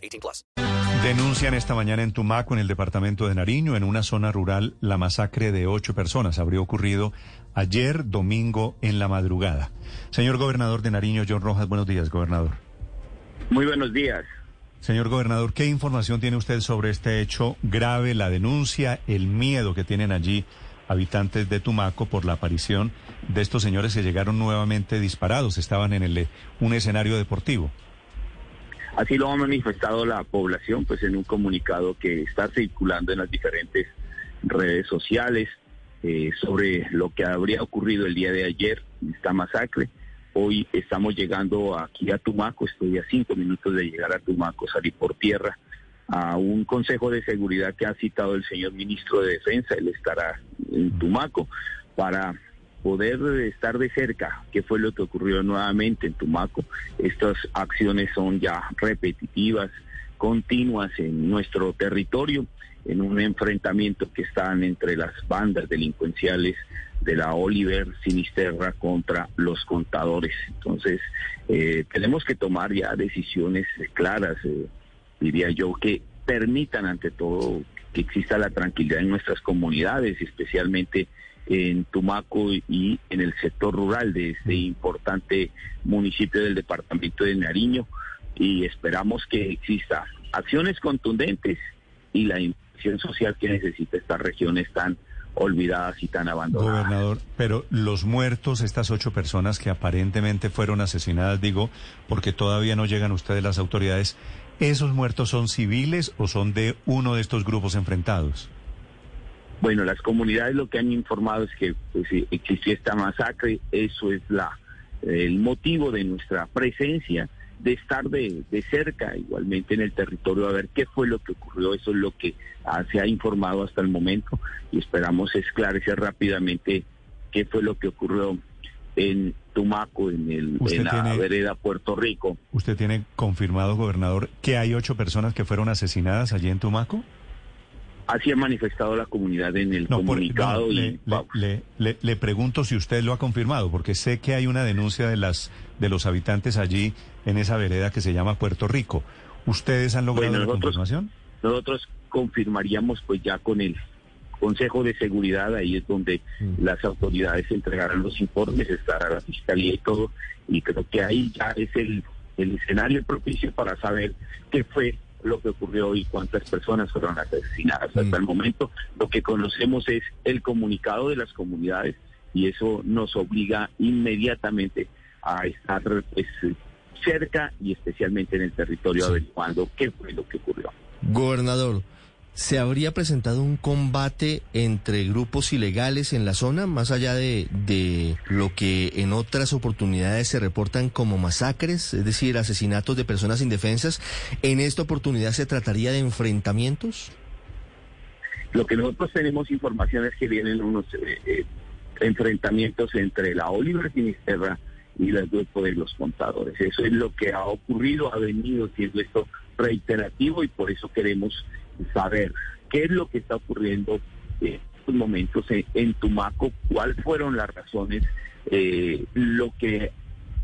18 plus. Denuncian esta mañana en Tumaco, en el departamento de Nariño, en una zona rural, la masacre de ocho personas. Habría ocurrido ayer, domingo, en la madrugada. Señor gobernador de Nariño, John Rojas, buenos días, gobernador. Muy buenos días. Señor gobernador, ¿qué información tiene usted sobre este hecho grave, la denuncia, el miedo que tienen allí habitantes de Tumaco por la aparición de estos señores que llegaron nuevamente disparados, estaban en el, un escenario deportivo? Así lo ha manifestado la población, pues en un comunicado que está circulando en las diferentes redes sociales eh, sobre lo que habría ocurrido el día de ayer, esta masacre. Hoy estamos llegando aquí a Tumaco, estoy a cinco minutos de llegar a Tumaco, salir por tierra a un consejo de seguridad que ha citado el señor ministro de Defensa, él estará en Tumaco, para poder estar de cerca qué fue lo que ocurrió nuevamente en Tumaco. Estas acciones son ya repetitivas, continuas en nuestro territorio, en un enfrentamiento que están entre las bandas delincuenciales de la Oliver Sinisterra contra los contadores. Entonces, eh, tenemos que tomar ya decisiones claras, eh, diría yo, que permitan ante todo que exista la tranquilidad en nuestras comunidades, especialmente en Tumaco y en el sector rural de este importante municipio del departamento de Nariño y esperamos que exista acciones contundentes y la inversión social que necesita esta región tan olvidadas y tan abandonadas. Gobernador, pero los muertos, estas ocho personas que aparentemente fueron asesinadas, digo, porque todavía no llegan ustedes las autoridades, ¿esos muertos son civiles o son de uno de estos grupos enfrentados? Bueno, las comunidades lo que han informado es que pues, existió esta masacre, eso es la el motivo de nuestra presencia, de estar de, de, cerca igualmente en el territorio a ver qué fue lo que ocurrió, eso es lo que ah, se ha informado hasta el momento y esperamos esclarecer rápidamente qué fue lo que ocurrió en Tumaco, en, el, en la vereda Puerto Rico. ¿Usted tiene confirmado, gobernador, que hay ocho personas que fueron asesinadas allí en Tumaco? Así ha manifestado la comunidad en el comunicado. y, le, le, le, pregunto si usted lo ha confirmado, porque sé que hay una denuncia de las de los habitantes allí en esa vereda que se llama Puerto Rico. ¿Ustedes han logrado bueno, nosotros, la confirmación? Nosotros confirmaríamos pues ya con el Consejo de Seguridad, ahí es donde mm. las autoridades entregarán los informes, estará la Fiscalía y todo, y creo que ahí ya es el, el escenario propicio para saber qué fue lo que ocurrió y cuántas personas fueron asesinadas. Hasta el momento lo que conocemos es el comunicado de las comunidades y eso nos obliga inmediatamente a estar pues, cerca y especialmente en el territorio sí. averiguando qué fue lo que ocurrió. Gobernador, ¿se habría presentado un combate entre grupos ilegales en la zona, más allá de, de, lo que en otras oportunidades se reportan como masacres, es decir, asesinatos de personas indefensas? ¿En esta oportunidad se trataría de enfrentamientos? Lo que nosotros tenemos información es que vienen unos eh, eh, enfrentamientos entre la Oliver Sinisterra y el grupo de los contadores. Eso es lo que ha ocurrido, ha venido siendo esto reiterativo y por eso queremos saber qué es lo que está ocurriendo en estos momentos en, Tumaco, cuáles fueron las razones, eh, lo que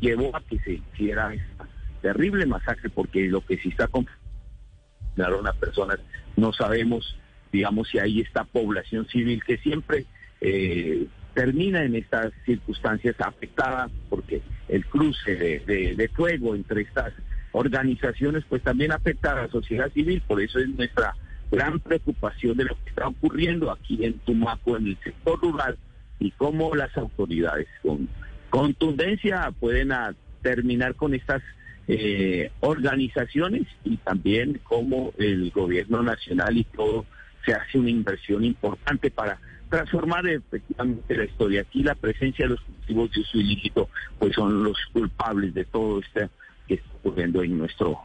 llevó a que se hiciera esta terrible masacre, porque lo que sí está confirmando a personas, no sabemos, digamos, si hay esta población civil que siempre eh, termina en estas circunstancias afectada porque el cruce de, de, fuego entre estas organizaciones pues también afecta a la sociedad civil, por eso es nuestra gran preocupación de lo que está ocurriendo aquí en Tumaco, en el sector rural, y cómo las autoridades con contundencia pueden terminar con estas eh, organizaciones y también cómo el gobierno nacional y todo se hace una inversión importante para transformar efectivamente la historia. Aquí la presencia de los cultivos de uso ilícito pues son los culpables de todo esto que está ocurriendo en nuestro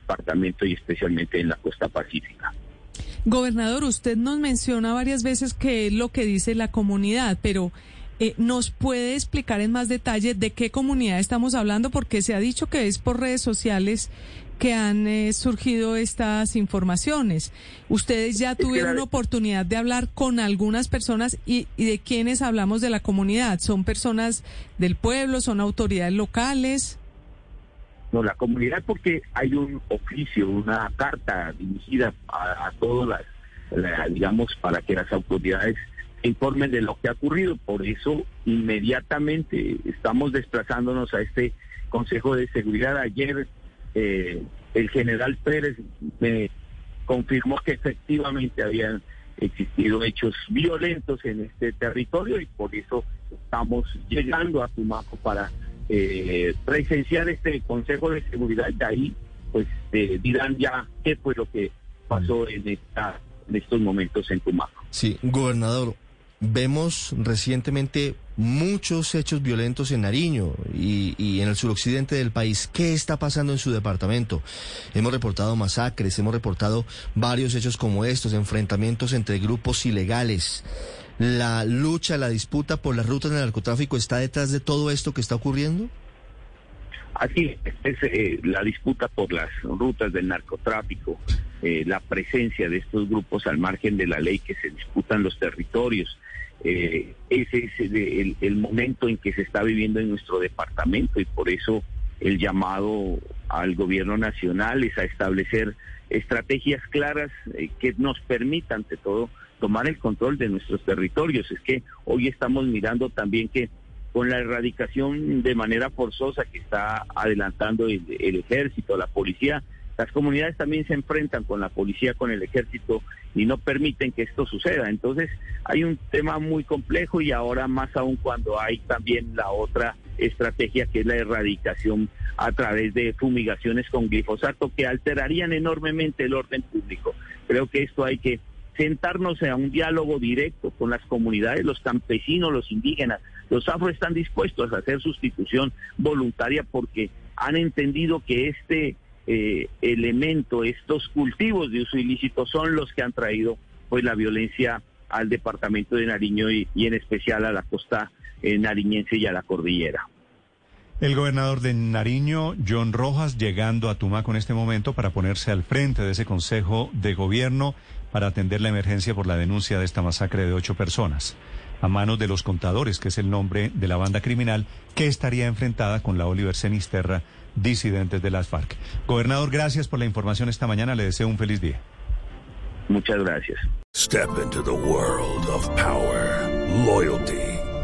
departamento y especialmente en la costa pacífica. Gobernador, usted nos menciona varias veces qué es lo que dice la comunidad, pero eh, ¿nos puede explicar en más detalle de qué comunidad estamos hablando? Porque se ha dicho que es por redes sociales que han eh, surgido estas informaciones. Ustedes ya tuvieron oportunidad de hablar con algunas personas y, y de quiénes hablamos de la comunidad. ¿Son personas del pueblo? ¿Son autoridades locales? No, la comunidad porque hay un oficio, una carta dirigida a, todas las, digamos, para que las autoridades informen de lo que ha ocurrido. Por eso, inmediatamente estamos desplazándonos a este Consejo de Seguridad. Ayer eh, el general Pérez me confirmó que efectivamente habían existido hechos violentos en este territorio y por eso estamos llegando a Tumaco para eh, presenciar este Consejo de Seguridad. De ahí, pues eh, dirán ya qué fue lo que pasó en, esta, en estos momentos en Tumaco. Sí, gobernador, vemos recientemente muchos hechos violentos en Nariño y, y, en el suroccidente del país. ¿Qué está pasando en su departamento? Hemos reportado masacres, hemos reportado varios hechos como estos, enfrentamientos entre grupos ilegales la lucha, la disputa por las rutas del narcotráfico está detrás de todo esto que está ocurriendo? Así es, eh, la disputa por las rutas del narcotráfico, eh, la presencia de estos grupos al margen de la ley que se disputan los territorios. Eh, ese es el, el, momento en que se está viviendo en nuestro departamento y por eso el llamado al gobierno nacional es a establecer estrategias claras que nos permitan, ante todo, tomar el control de nuestros territorios. Es que hoy estamos mirando también que con la erradicación de manera forzosa que está adelantando el, ejército, la policía, las comunidades también se enfrentan con la policía, con el ejército y no permiten que esto suceda. Entonces hay un tema muy complejo y ahora más aún cuando hay también la otra estrategia que es la erradicación a través de fumigaciones con glifosato que alterarían enormemente el orden público. Creo que esto hay que sentarnos a un diálogo directo con las comunidades, los campesinos, los indígenas. Los afro están dispuestos a hacer sustitución voluntaria porque han entendido que este eh, elemento, estos cultivos de uso ilícito son los que han traído pues la violencia al departamento de Nariño y, en especial a la costa eh, nariñense y a la cordillera. El gobernador de Nariño, John Rojas, llegando a Tumaco en este momento para ponerse al frente de ese consejo de gobierno para atender la emergencia por la denuncia de esta masacre de ocho personas a manos de los contadores, que es el nombre de la banda criminal que estaría enfrentada con la Oliver Senisterra, disidentes de las FARC. Gobernador, gracias por la información esta mañana. Le deseo un feliz día. Muchas gracias. Step into the world of power, loyalty.